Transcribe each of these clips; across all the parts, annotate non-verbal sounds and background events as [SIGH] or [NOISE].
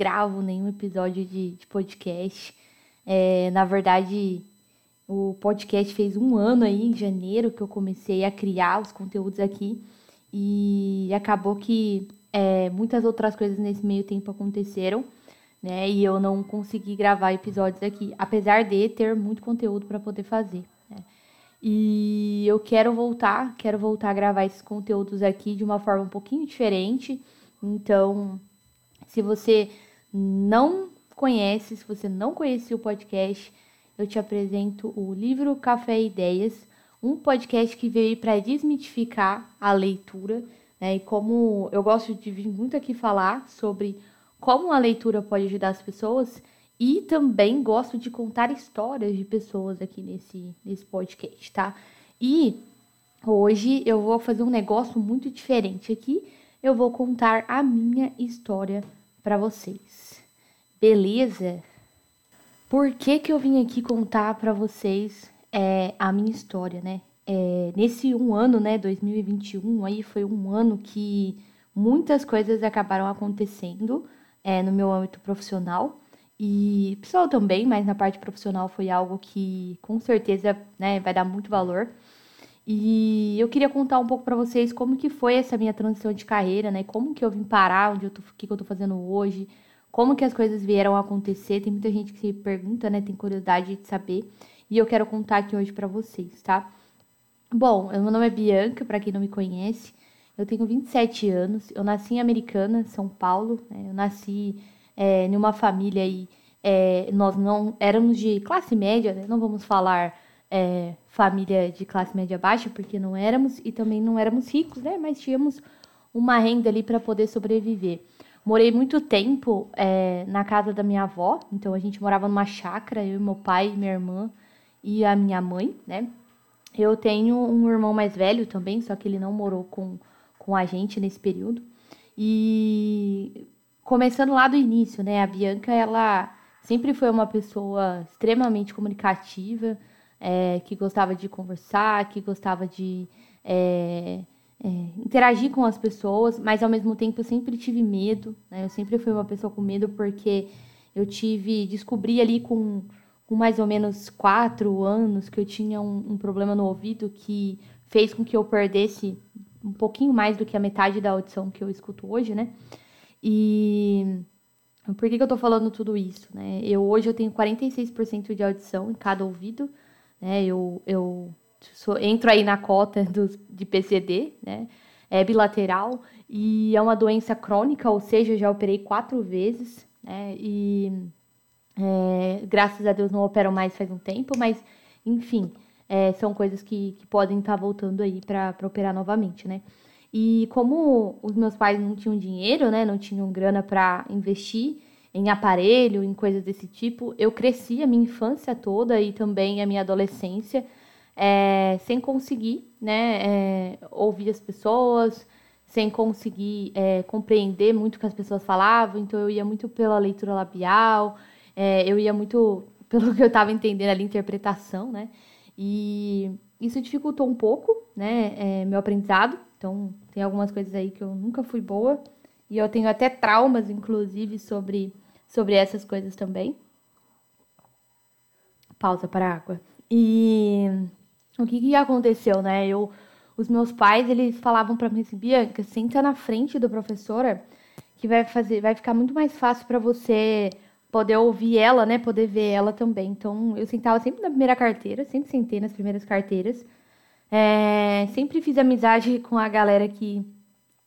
gravo nenhum episódio de, de podcast. É, na verdade, o podcast fez um ano aí, em janeiro, que eu comecei a criar os conteúdos aqui. E acabou que é, muitas outras coisas nesse meio tempo aconteceram, né? E eu não consegui gravar episódios aqui, apesar de ter muito conteúdo para poder fazer. Né? E eu quero voltar, quero voltar a gravar esses conteúdos aqui de uma forma um pouquinho diferente. Então, se você não conhece, se você não conhecia o podcast, eu te apresento o livro Café Ideias, um podcast que veio para desmitificar a leitura, né? E como eu gosto de vir muito aqui falar sobre como a leitura pode ajudar as pessoas e também gosto de contar histórias de pessoas aqui nesse, nesse podcast, tá? E hoje eu vou fazer um negócio muito diferente aqui. Eu vou contar a minha história para vocês. Beleza? Por que, que eu vim aqui contar para vocês é, a minha história, né? É, nesse um ano, né, 2021, aí foi um ano que muitas coisas acabaram acontecendo é, no meu âmbito profissional e pessoal também, mas na parte profissional foi algo que com certeza né, vai dar muito valor. E eu queria contar um pouco para vocês como que foi essa minha transição de carreira, né? Como que eu vim parar, onde eu tô, o que, que eu tô fazendo hoje, como que as coisas vieram a acontecer. Tem muita gente que se pergunta, né? Tem curiosidade de saber. E eu quero contar aqui hoje para vocês, tá? Bom, meu nome é Bianca, para quem não me conhece. Eu tenho 27 anos. Eu nasci em Americana, São Paulo. Né? Eu nasci é, em uma família aí. É, nós não éramos de classe média, né? Não vamos falar é, família de classe média baixa, porque não éramos, e também não éramos ricos, né? Mas tínhamos uma renda ali para poder sobreviver. Morei muito tempo é, na casa da minha avó, então a gente morava numa chácara, eu e meu pai, minha irmã e a minha mãe, né? Eu tenho um irmão mais velho também, só que ele não morou com, com a gente nesse período. E começando lá do início, né? A Bianca, ela sempre foi uma pessoa extremamente comunicativa, é, que gostava de conversar, que gostava de é, é, interagir com as pessoas, mas ao mesmo tempo eu sempre tive medo, né? Eu sempre fui uma pessoa com medo porque eu tive, descobri ali com, com mais ou menos quatro anos que eu tinha um, um problema no ouvido que fez com que eu perdesse um pouquinho mais do que a metade da audição que eu escuto hoje, né? E por que, que eu tô falando tudo isso, né? Eu hoje eu tenho 46% de audição em cada ouvido, né? Eu, eu sou, entro aí na cota dos, de PCD, né? É bilateral e é uma doença crônica, ou seja, já operei quatro vezes, né? E é, graças a Deus não operam mais faz um tempo, mas enfim, é, são coisas que, que podem estar tá voltando aí para operar novamente, né? E como os meus pais não tinham dinheiro, né? Não tinham grana para investir em aparelho, em coisas desse tipo, eu cresci a minha infância toda e também a minha adolescência é, sem conseguir né, é, ouvir as pessoas, sem conseguir é, compreender muito o que as pessoas falavam, então eu ia muito pela leitura labial, é, eu ia muito [LAUGHS] pelo que eu estava entendendo ali, interpretação, né? E isso dificultou um pouco, né, é, meu aprendizado. Então, tem algumas coisas aí que eu nunca fui boa. E eu tenho até traumas, inclusive, sobre, sobre essas coisas também. Pausa para água. E o que, que aconteceu, né? Eu, os meus pais, eles falavam para mim assim, Bianca, senta na frente da professora, que vai fazer, vai ficar muito mais fácil para você poder ouvir ela, né? Poder ver ela também. Então, eu sentava sempre na primeira carteira, sempre sentei nas primeiras carteiras. É, sempre fiz amizade com a galera que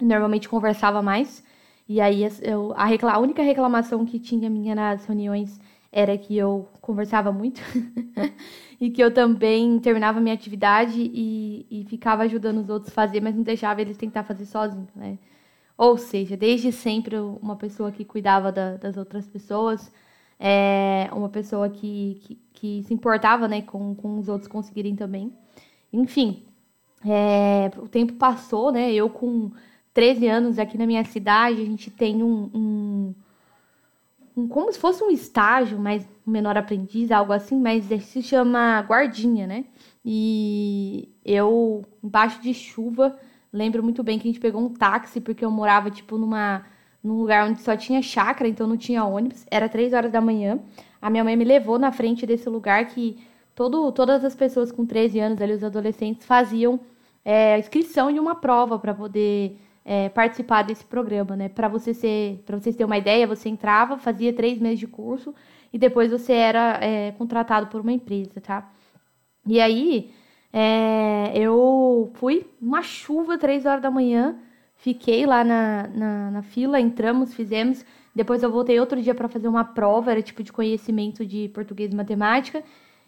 normalmente conversava mais. E aí, eu, a, recla a única reclamação que tinha minha nas reuniões era que eu conversava muito [LAUGHS] e que eu também terminava minha atividade e, e ficava ajudando os outros a fazer, mas não deixava eles tentar fazer sozinhos, né? Ou seja, desde sempre uma pessoa que cuidava da, das outras pessoas, é, uma pessoa que, que, que, se importava né, com, com os outros conseguirem também. Enfim, é, o tempo passou, né? Eu com 13 anos aqui na minha cidade, a gente tem um, um um, como se fosse um estágio, mas menor aprendiz, algo assim, mas se chama guardinha, né? E eu, embaixo de chuva, lembro muito bem que a gente pegou um táxi, porque eu morava, tipo, numa, num lugar onde só tinha chácara, então não tinha ônibus. Era três horas da manhã. A minha mãe me levou na frente desse lugar que todo, todas as pessoas com 13 anos, ali, os adolescentes, faziam é, inscrição de uma prova para poder é, participar desse programa, né? Para você ser, para vocês terem uma ideia, você entrava, fazia três meses de curso e depois você era é, contratado por uma empresa, tá? E aí é, eu fui uma chuva, três horas da manhã, fiquei lá na, na, na fila, entramos, fizemos. Depois eu voltei outro dia para fazer uma prova, era tipo de conhecimento de português e matemática.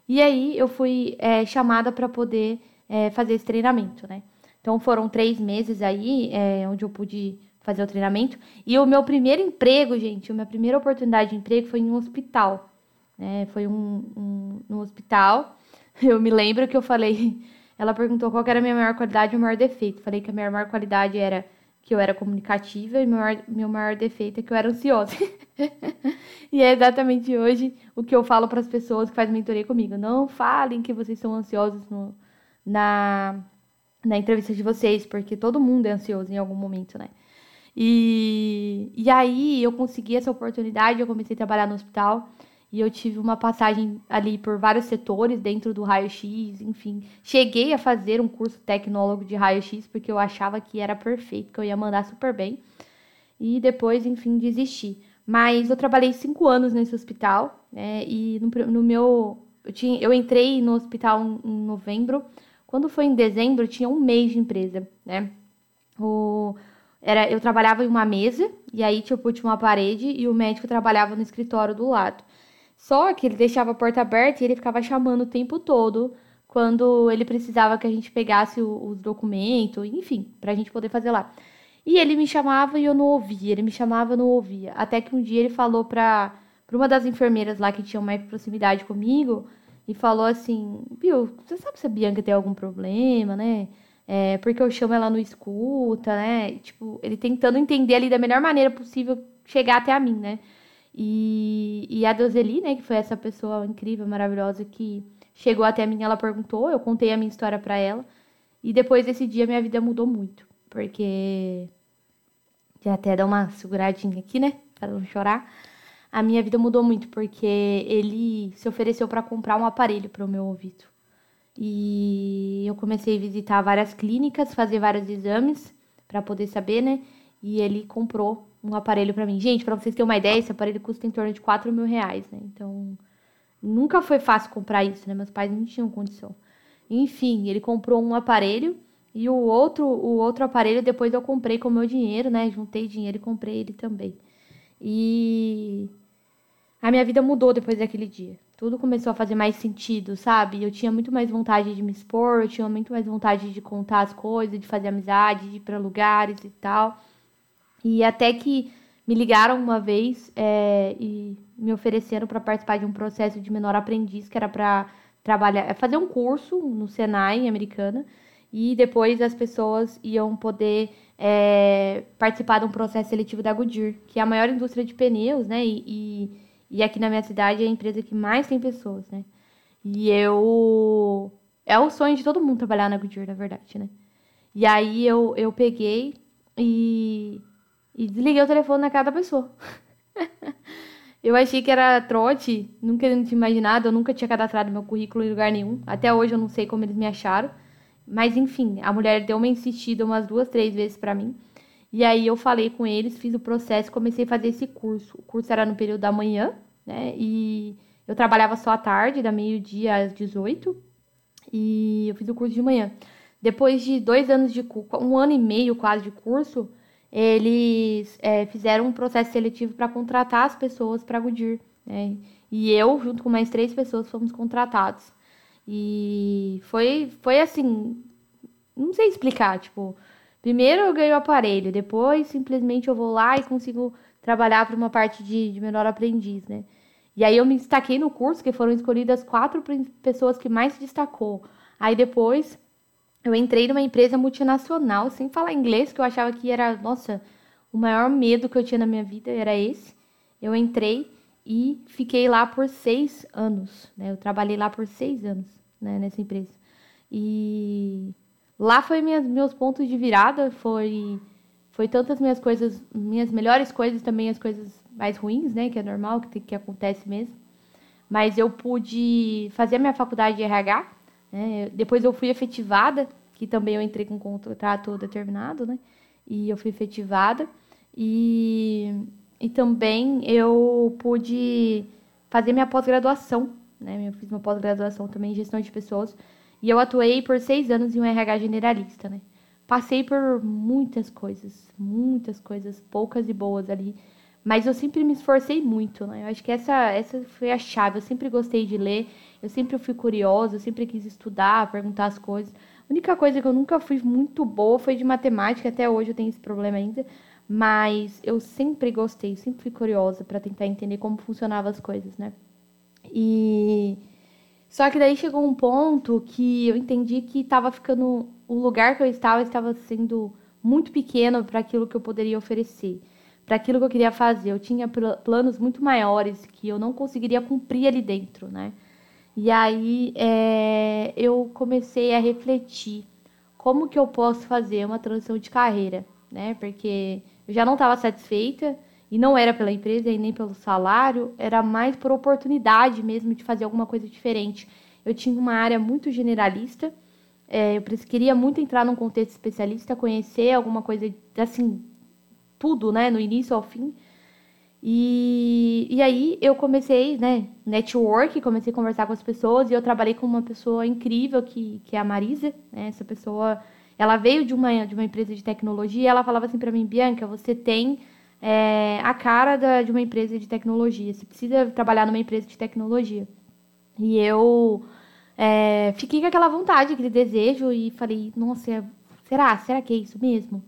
E aí eu fui é, chamada para poder é, fazer esse treinamento, né? Então foram três meses aí, é, onde eu pude fazer o treinamento. E o meu primeiro emprego, gente, a minha primeira oportunidade de emprego foi em um hospital. Né? Foi um, um, um hospital [LAUGHS] Eu me lembro que eu falei. [LAUGHS] Ela perguntou qual era a minha maior qualidade e o maior defeito. Falei que a minha maior qualidade era que eu era comunicativa e meu maior, meu maior defeito é que eu era ansiosa. [LAUGHS] e é exatamente hoje o que eu falo para as pessoas que fazem mentoria comigo. Não falem que vocês são ansiosos no, na, na entrevista de vocês, porque todo mundo é ansioso em algum momento, né? E, e aí eu consegui essa oportunidade, eu comecei a trabalhar no hospital. E eu tive uma passagem ali por vários setores dentro do raio-x, enfim. Cheguei a fazer um curso tecnólogo de raio-x porque eu achava que era perfeito, que eu ia mandar super bem. E depois, enfim, desisti. Mas eu trabalhei cinco anos nesse hospital, né? E no, no meu. Eu, tinha, eu entrei no hospital em, em novembro. Quando foi em dezembro, tinha um mês de empresa, né? O, era, eu trabalhava em uma mesa, e aí, tipo, tinha uma parede, e o médico trabalhava no escritório do lado. Só que ele deixava a porta aberta e ele ficava chamando o tempo todo quando ele precisava que a gente pegasse os documentos, enfim, para a gente poder fazer lá. E ele me chamava e eu não ouvia, ele me chamava e não ouvia. Até que um dia ele falou para uma das enfermeiras lá que tinha mais proximidade comigo e falou assim: Viu, você sabe se a Bianca tem algum problema, né? É, porque eu chamo ela não escuta, né? Tipo, ele tentando entender ali da melhor maneira possível chegar até a mim, né? E, e a Deuseli, né, que foi essa pessoa incrível, maravilhosa que chegou até mim, ela perguntou, eu contei a minha história para ela. E depois desse dia minha vida mudou muito, porque já até dar uma seguradinha aqui, né, para não chorar. A minha vida mudou muito porque ele se ofereceu para comprar um aparelho para o meu ouvido. E eu comecei a visitar várias clínicas, fazer vários exames para poder saber, né? E ele comprou um aparelho para mim. Gente, para vocês terem uma ideia, esse aparelho custa em torno de 4 mil reais, né? Então, nunca foi fácil comprar isso, né? Meus pais não tinham condição. Enfim, ele comprou um aparelho e o outro, o outro aparelho depois eu comprei com o meu dinheiro, né? Juntei dinheiro e comprei ele também. E a minha vida mudou depois daquele dia. Tudo começou a fazer mais sentido, sabe? Eu tinha muito mais vontade de me expor, eu tinha muito mais vontade de contar as coisas, de fazer amizade, de ir para lugares e tal. E até que me ligaram uma vez é, e me ofereceram para participar de um processo de menor aprendiz, que era para trabalhar, é, fazer um curso no Senai americana, e depois as pessoas iam poder é, participar de um processo seletivo da Goodyear, que é a maior indústria de pneus, né? E, e, e aqui na minha cidade é a empresa que mais tem pessoas, né? E eu. É o sonho de todo mundo trabalhar na Goodyear, na verdade, né? E aí eu, eu peguei e e desliguei o telefone na cara da pessoa. [LAUGHS] eu achei que era trote, nunca tinha imaginado, eu nunca tinha cadastrado meu currículo em lugar nenhum. Até hoje eu não sei como eles me acharam. Mas enfim, a mulher deu uma insistida umas duas, três vezes para mim. E aí eu falei com eles, fiz o processo, comecei a fazer esse curso. O curso era no período da manhã, né? E eu trabalhava só à tarde, da meio-dia às 18. E eu fiz o curso de manhã. Depois de dois anos de curso, um ano e meio quase de curso, eles é, fizeram um processo seletivo para contratar as pessoas para a Goodyear. Né? E eu, junto com mais três pessoas, fomos contratados. E foi, foi assim, não sei explicar, tipo, primeiro eu ganho o aparelho, depois simplesmente eu vou lá e consigo trabalhar para uma parte de, de menor aprendiz, né? E aí eu me destaquei no curso, que foram escolhidas quatro pessoas que mais se destacou. Aí depois eu entrei numa empresa multinacional sem falar inglês, que eu achava que era, nossa, o maior medo que eu tinha na minha vida era esse. Eu entrei e fiquei lá por seis anos, né? Eu trabalhei lá por seis anos, né, nessa empresa. E lá foi minhas, meus pontos de virada, foi foi tantas minhas coisas, minhas melhores coisas também as coisas mais ruins, né, que é normal, que, que acontece mesmo. Mas eu pude fazer a minha faculdade de RH, né? Depois eu fui efetivada, que também eu entrei com contrato determinado, né? E eu fui efetivada. E, e também eu pude fazer minha pós-graduação, né? Eu fiz uma pós-graduação também em gestão de pessoas. E eu atuei por seis anos em um RH generalista, né? Passei por muitas coisas, muitas coisas, poucas e boas ali. Mas eu sempre me esforcei muito, né? Eu acho que essa, essa foi a chave. Eu sempre gostei de ler, eu sempre fui curiosa, eu sempre quis estudar, perguntar as coisas. A única coisa que eu nunca fui muito boa foi de matemática, até hoje eu tenho esse problema ainda. Mas eu sempre gostei, sempre fui curiosa para tentar entender como funcionavam as coisas, né? E só que daí chegou um ponto que eu entendi que estava ficando o lugar que eu estava estava sendo muito pequeno para aquilo que eu poderia oferecer, para aquilo que eu queria fazer. Eu tinha planos muito maiores que eu não conseguiria cumprir ali dentro, né? E aí é, eu comecei a refletir como que eu posso fazer uma transição de carreira, né? Porque eu já não estava satisfeita e não era pela empresa e nem pelo salário, era mais por oportunidade mesmo de fazer alguma coisa diferente. Eu tinha uma área muito generalista, é, eu queria muito entrar num contexto especialista, conhecer alguma coisa, assim, tudo, né, no início ao fim. E, e aí eu comecei, né, network, comecei a conversar com as pessoas e eu trabalhei com uma pessoa incrível que, que é a Marisa, né, essa pessoa, ela veio de uma, de uma empresa de tecnologia e ela falava assim para mim, Bianca, você tem é, a cara da, de uma empresa de tecnologia. Você precisa trabalhar numa empresa de tecnologia. E eu é, fiquei com aquela vontade, aquele desejo e falei, nossa, será? Será que é isso mesmo?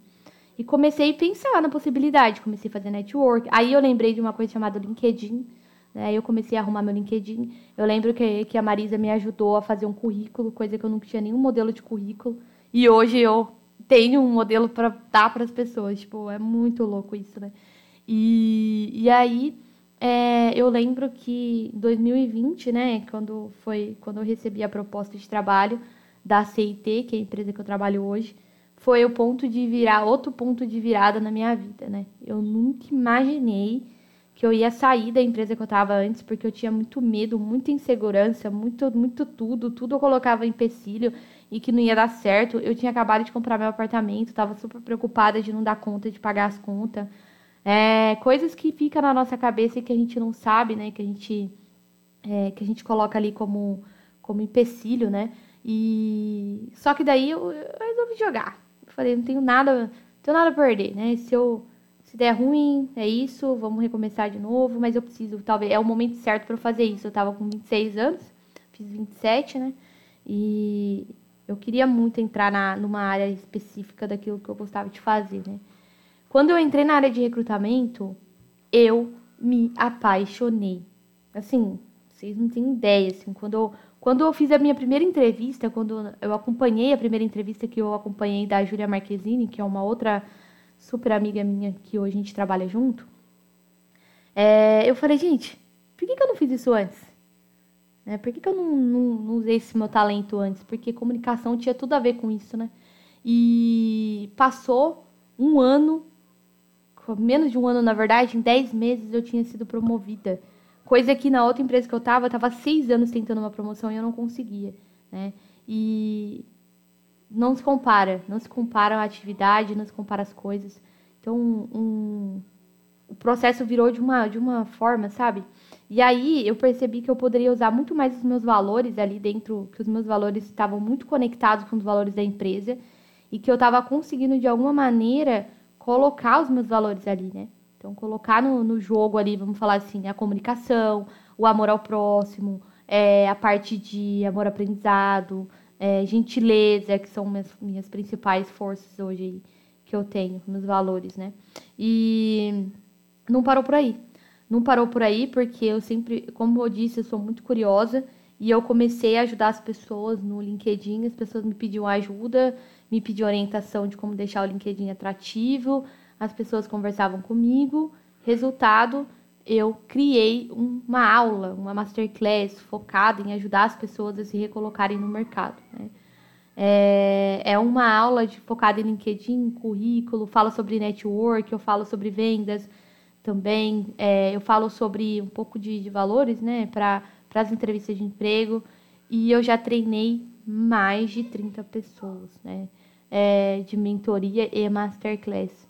E comecei a pensar na possibilidade, comecei a fazer network. Aí eu lembrei de uma coisa chamada LinkedIn. Né? Aí eu comecei a arrumar meu LinkedIn. Eu lembro que, que a Marisa me ajudou a fazer um currículo, coisa que eu nunca tinha nenhum modelo de currículo. E hoje eu tenho um modelo para dar para as pessoas. Tipo, é muito louco isso, né? E, e aí é, eu lembro que em 2020, né, quando foi quando eu recebi a proposta de trabalho da CIT, que é a empresa que eu trabalho hoje, foi o ponto de virar outro ponto de virada na minha vida, né? Eu nunca imaginei que eu ia sair da empresa que eu estava antes, porque eu tinha muito medo, muita insegurança, muito muito tudo, tudo eu colocava em empecilho e que não ia dar certo. Eu tinha acabado de comprar meu apartamento, estava super preocupada de não dar conta de pagar as contas. É, coisas que ficam na nossa cabeça e que a gente não sabe, né? Que a gente, é, que a gente coloca ali como, como empecilho, né? E só que daí eu, eu resolvi jogar. Eu falei, não tenho nada, não tenho nada a perder, né? Se eu se der ruim, é isso, vamos recomeçar de novo, mas eu preciso, talvez é o momento certo para fazer isso. Eu tava com 26 anos, fiz 27, né? E eu queria muito entrar na, numa área específica daquilo que eu gostava de fazer, né? Quando eu entrei na área de recrutamento, eu me apaixonei. Assim, vocês não têm ideia, assim, quando eu, quando eu fiz a minha primeira entrevista, quando eu acompanhei a primeira entrevista que eu acompanhei da Júlia Marquezine, que é uma outra super amiga minha que hoje a gente trabalha junto, é, eu falei, gente, por que, que eu não fiz isso antes? Né? Por que, que eu não, não, não, usei esse meu talento antes? Porque comunicação tinha tudo a ver com isso, né? E passou um ano, menos de um ano, na verdade, em dez meses eu tinha sido promovida. Coisa que na outra empresa que eu estava, eu estava seis anos tentando uma promoção e eu não conseguia, né? E não se compara, não se compara a atividade, não se compara as coisas. Então, um, o processo virou de uma, de uma forma, sabe? E aí eu percebi que eu poderia usar muito mais os meus valores ali dentro, que os meus valores estavam muito conectados com os valores da empresa e que eu estava conseguindo de alguma maneira colocar os meus valores ali, né? Então, colocar no, no jogo ali, vamos falar assim, a comunicação, o amor ao próximo, é, a parte de amor-aprendizado, é, gentileza, que são minhas, minhas principais forças hoje que eu tenho, meus valores, né? E não parou por aí. Não parou por aí porque eu sempre, como eu disse, eu sou muito curiosa e eu comecei a ajudar as pessoas no LinkedIn, as pessoas me pediam ajuda, me pediam orientação de como deixar o LinkedIn atrativo, as pessoas conversavam comigo. Resultado, eu criei uma aula, uma masterclass focada em ajudar as pessoas a se recolocarem no mercado. Né? É, é uma aula de, focada em LinkedIn, currículo, falo sobre network, eu falo sobre vendas também, é, eu falo sobre um pouco de, de valores, né, para as entrevistas de emprego, e eu já treinei mais de 30 pessoas, né, é, de mentoria e masterclass.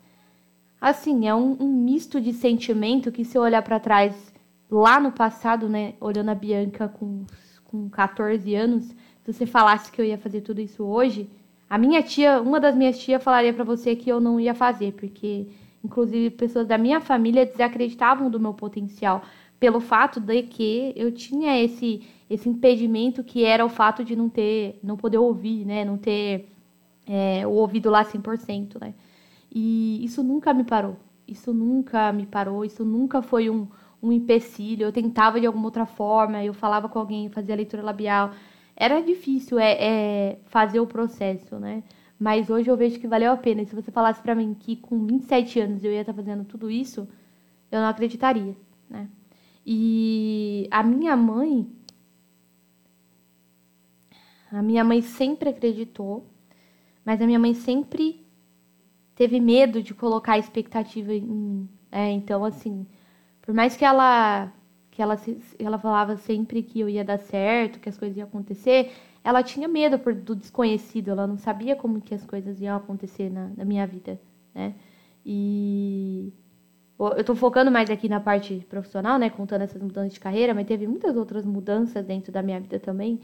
Assim, é um, um misto de sentimento que se eu olhar para trás lá no passado, né, olhando a Bianca com, com 14 anos, se você falasse que eu ia fazer tudo isso hoje, a minha tia, uma das minhas tias falaria para você que eu não ia fazer, porque inclusive pessoas da minha família desacreditavam do meu potencial pelo fato de que eu tinha esse esse impedimento que era o fato de não ter, não poder ouvir, né, não ter é, o ouvido lá 100%, né? E isso nunca me parou. Isso nunca me parou, isso nunca foi um, um empecilho. Eu tentava de alguma outra forma, eu falava com alguém, fazia leitura labial. Era difícil é, é fazer o processo, né? Mas hoje eu vejo que valeu a pena. E se você falasse para mim que com 27 anos eu ia estar tá fazendo tudo isso, eu não acreditaria, né? E a minha mãe, a minha mãe sempre acreditou, mas a minha mãe sempre teve medo de colocar expectativa em mim. É, então, assim, por mais que ela que ela, ela falava sempre que eu ia dar certo, que as coisas iam acontecer, ela tinha medo por, do desconhecido, ela não sabia como que as coisas iam acontecer na, na minha vida, né? E eu tô focando mais aqui na parte profissional, né, contando essas mudanças de carreira, mas teve muitas outras mudanças dentro da minha vida também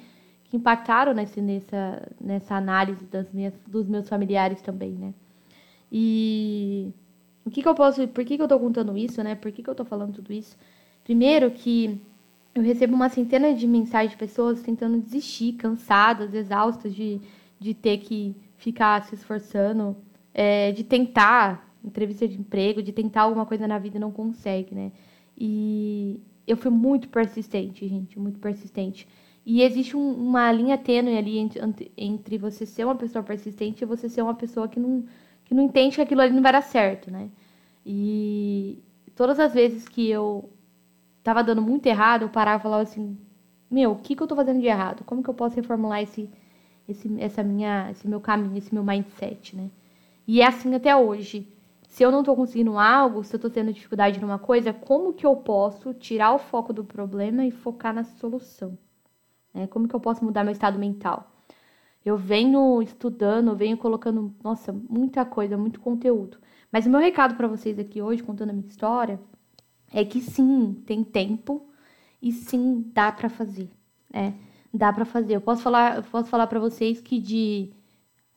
que impactaram nesse, nessa, nessa análise das minhas, dos meus familiares também, né? E o que, que eu posso. Por que, que eu tô contando isso, né? Por que, que eu tô falando tudo isso? Primeiro que eu recebo uma centena de mensagens de pessoas tentando desistir, cansadas, exaustas de, de ter que ficar se esforçando, é, de tentar entrevista de emprego, de tentar alguma coisa na vida e não consegue, né? E eu fui muito persistente, gente, muito persistente. E existe um, uma linha tênue ali entre, entre você ser uma pessoa persistente e você ser uma pessoa que não que não entende que aquilo ali não vai dar certo, né? E todas as vezes que eu tava dando muito errado, eu parava e falava assim: Meu, o que, que eu tô fazendo de errado? Como que eu posso reformular esse, esse, essa minha, esse meu caminho, esse meu mindset, né? E é assim até hoje. Se eu não tô conseguindo algo, se eu tô tendo dificuldade numa coisa, como que eu posso tirar o foco do problema e focar na solução? Né? Como que eu posso mudar meu estado mental? Eu venho estudando, venho colocando, nossa, muita coisa, muito conteúdo. Mas o meu recado para vocês aqui hoje, contando a minha história, é que sim, tem tempo e sim, dá para fazer, né? Dá para fazer. Eu posso falar, eu posso falar para vocês que de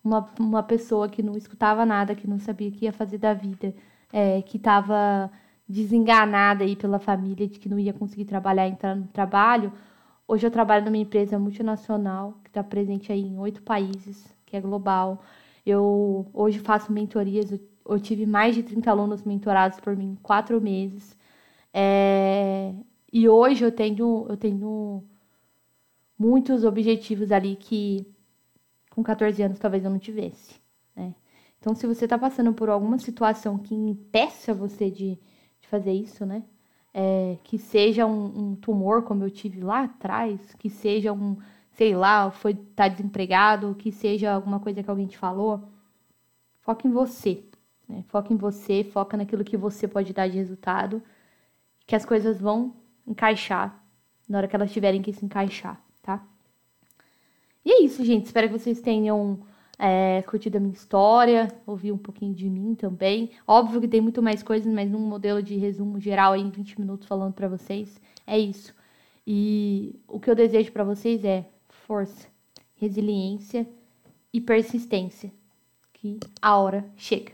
uma, uma pessoa que não escutava nada, que não sabia o que ia fazer da vida, é, que estava desenganada aí pela família de que não ia conseguir trabalhar, entrar no trabalho, Hoje eu trabalho numa empresa multinacional está presente aí em oito países, que é global. Eu hoje faço mentorias, eu tive mais de 30 alunos mentorados por mim em quatro meses. É, e hoje eu tenho, eu tenho muitos objetivos ali que com 14 anos talvez eu não tivesse. Né? Então, se você está passando por alguma situação que impeça você de, de fazer isso, né? é, que seja um, um, tumor, como eu tive lá atrás, que seja um, sei lá, foi tá desempregado, que seja alguma coisa que alguém te falou, foca em você. Né? Foca em você, foca naquilo que você pode dar de resultado, que as coisas vão encaixar na hora que elas tiverem que se encaixar, tá? E é isso, gente. Espero que vocês tenham é, curtido a minha história, ouvir um pouquinho de mim também. Óbvio que tem muito mais coisas, mas num modelo de resumo geral aí, em 20 minutos falando para vocês, é isso. E o que eu desejo para vocês é força, resiliência e persistência, que a hora chega.